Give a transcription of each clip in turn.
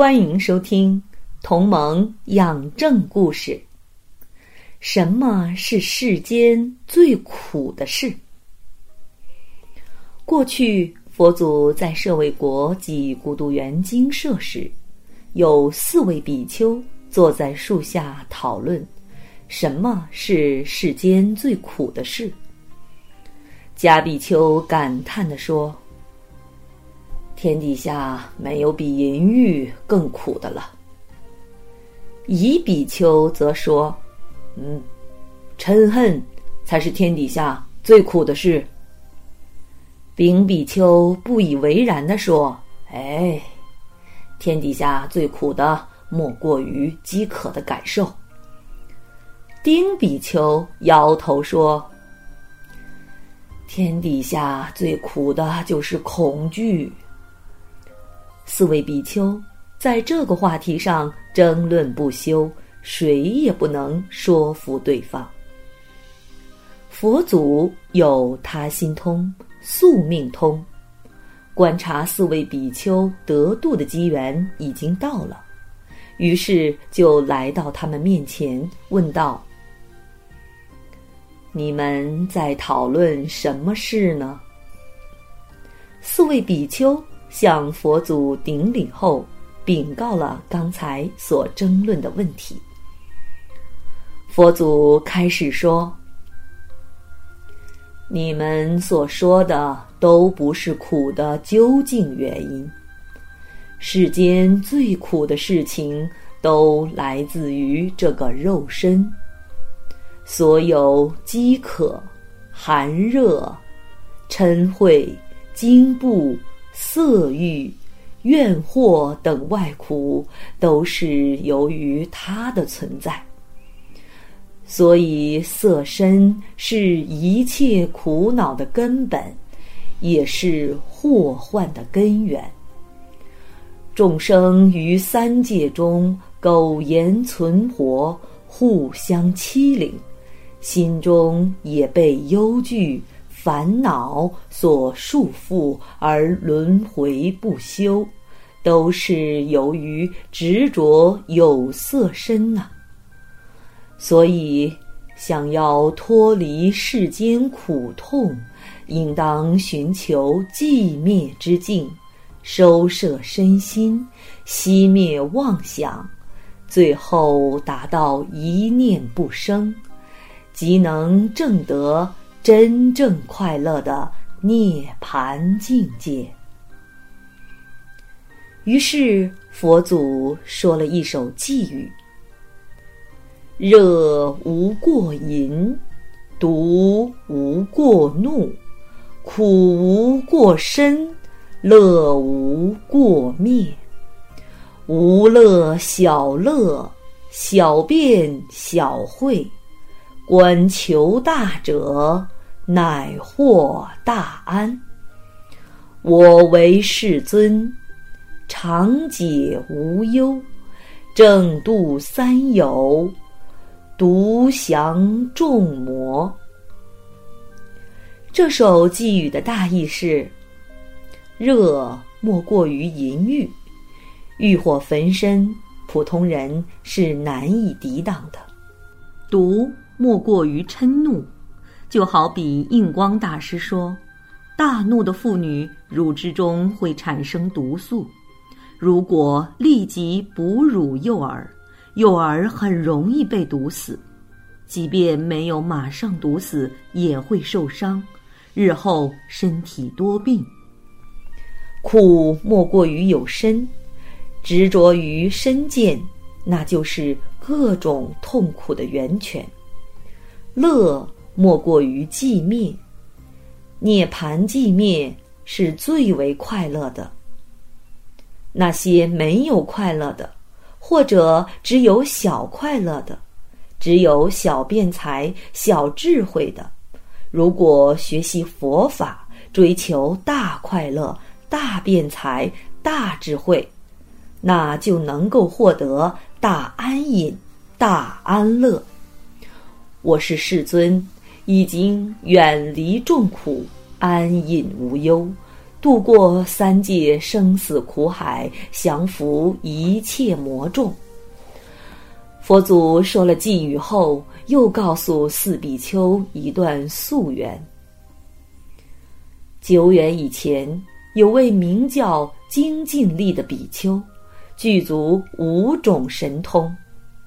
欢迎收听《同盟养正故事》。什么是世间最苦的事？过去佛祖在舍卫国及孤独园精舍时，有四位比丘坐在树下讨论什么是世间最苦的事。迦比丘感叹地说。天底下没有比淫欲更苦的了。乙比丘则说：“嗯，嗔恨才是天底下最苦的事。”丙比丘不以为然的说：“哎，天底下最苦的莫过于饥渴的感受。”丁比丘摇头说：“天底下最苦的就是恐惧。”四位比丘在这个话题上争论不休，谁也不能说服对方。佛祖有他心通、宿命通，观察四位比丘得度的机缘已经到了，于是就来到他们面前，问道：“你们在讨论什么事呢？”四位比丘。向佛祖顶礼后，禀告了刚才所争论的问题。佛祖开始说：“你们所说的都不是苦的究竟原因。世间最苦的事情都来自于这个肉身。所有饥渴、寒热、嗔恚、惊怖。”色欲、怨惑等外苦，都是由于它的存在。所以，色身是一切苦恼的根本，也是祸患的根源。众生于三界中苟延存活，互相欺凌，心中也被忧惧。烦恼所束缚而轮回不休，都是由于执着有色身呐。所以，想要脱离世间苦痛，应当寻求寂灭之境，收摄身心，熄灭妄想，最后达到一念不生，即能证得。真正快乐的涅盘境界。于是佛祖说了一首偈语：“热无过淫，毒无过怒，苦无过身，乐无过灭。无乐小乐，小便小会。”观求大者，乃获大安。我为世尊，常解无忧，正度三有，独降众魔。这首寄语的大意是：热莫过于淫欲，欲火焚身，普通人是难以抵挡的；毒。莫过于嗔怒，就好比印光大师说：“大怒的妇女乳汁中会产生毒素，如果立即哺乳幼儿，幼儿很容易被毒死；即便没有马上毒死，也会受伤，日后身体多病。苦莫过于有身，执着于身见，那就是各种痛苦的源泉。”乐莫过于寂灭，涅盘寂灭是最为快乐的。那些没有快乐的，或者只有小快乐的，只有小辩才、小智慧的，如果学习佛法，追求大快乐、大辩才、大智慧，那就能够获得大安隐、大安乐。我是世尊，已经远离众苦，安隐无忧。渡过三界生死苦海，降服一切魔众。佛祖说了寄语后，又告诉四比丘一段宿缘。久远以前，有位名叫精进力的比丘，具足五种神通：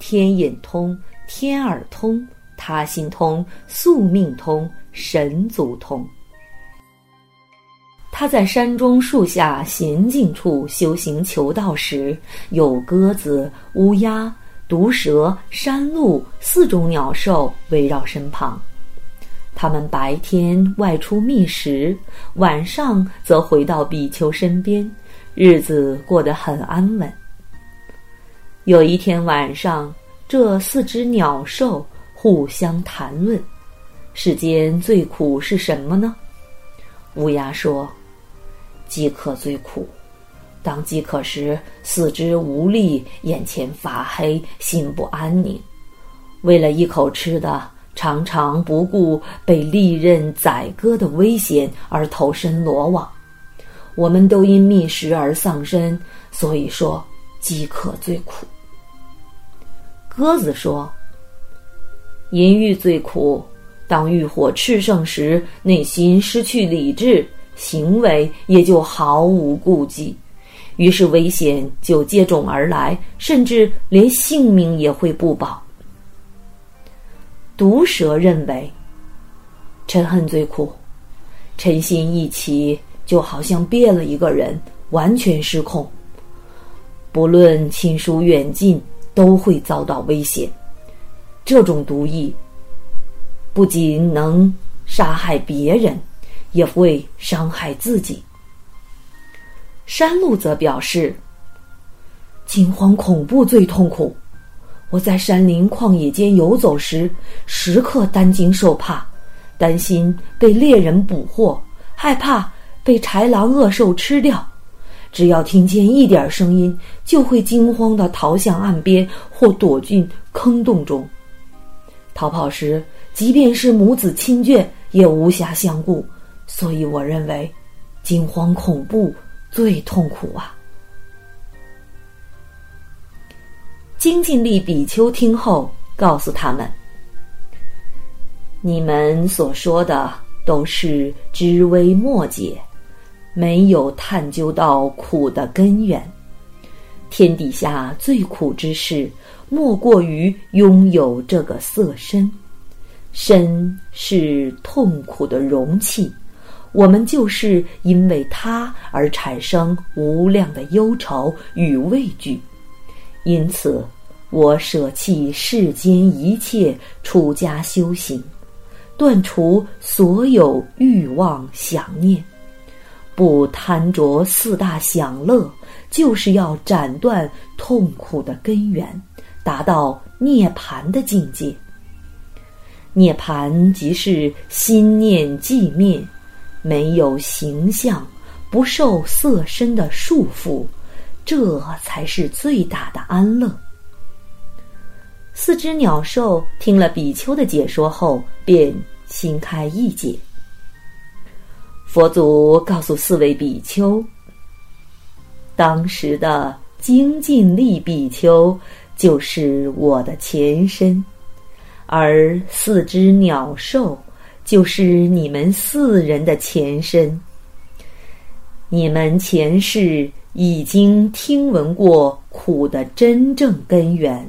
天眼通、天耳通、他心通、宿命通、神足通。他在山中树下闲静处修行求道时，有鸽子、乌鸦、毒蛇、山鹿四种鸟兽围绕身旁。他们白天外出觅食，晚上则回到比丘身边，日子过得很安稳。有一天晚上，这四只鸟兽互相谈论：世间最苦是什么呢？乌鸦说。饥渴最苦，当饥渴时，四肢无力，眼前发黑，心不安宁。为了一口吃的，常常不顾被利刃宰割的危险而投身罗网。我们都因觅食而丧生，所以说饥渴最苦。鸽子说：“淫欲最苦，当欲火炽盛时，内心失去理智。”行为也就毫无顾忌，于是危险就接踵而来，甚至连性命也会不保。毒蛇认为，嗔恨最苦，嗔心一起，就好像变了一个人，完全失控。不论亲疏远近，都会遭到危险。这种毒液不仅能杀害别人。也会伤害自己。山鹿则表示：“惊慌恐怖最痛苦。我在山林旷野间游走时，时刻担惊受怕，担心被猎人捕获，害怕被豺狼恶兽吃掉。只要听见一点声音，就会惊慌的逃向岸边或躲进坑洞中。逃跑时，即便是母子亲眷，也无暇相顾。”所以，我认为，惊慌恐怖最痛苦啊！精进力比丘听后，告诉他们：“你们所说的都是知微末节，没有探究到苦的根源。天底下最苦之事，莫过于拥有这个色身。身是痛苦的容器。”我们就是因为它而产生无量的忧愁与畏惧，因此我舍弃世间一切，出家修行，断除所有欲望想念，不贪着四大享乐，就是要斩断痛苦的根源，达到涅盘的境界。涅盘即是心念寂灭。没有形象，不受色身的束缚，这才是最大的安乐。四只鸟兽听了比丘的解说后，便心开意解。佛祖告诉四位比丘，当时的精进力比丘就是我的前身，而四只鸟兽。就是你们四人的前身。你们前世已经听闻过苦的真正根源，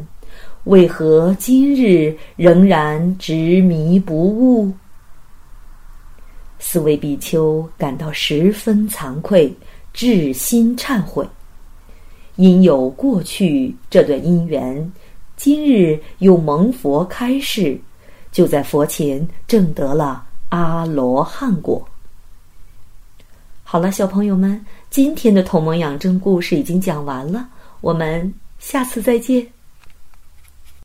为何今日仍然执迷不悟？四位比丘感到十分惭愧，至心忏悔。因有过去这段因缘，今日又蒙佛开示。就在佛前证得了阿罗汉果。好了，小朋友们，今天的同盟养正故事已经讲完了，我们下次再见。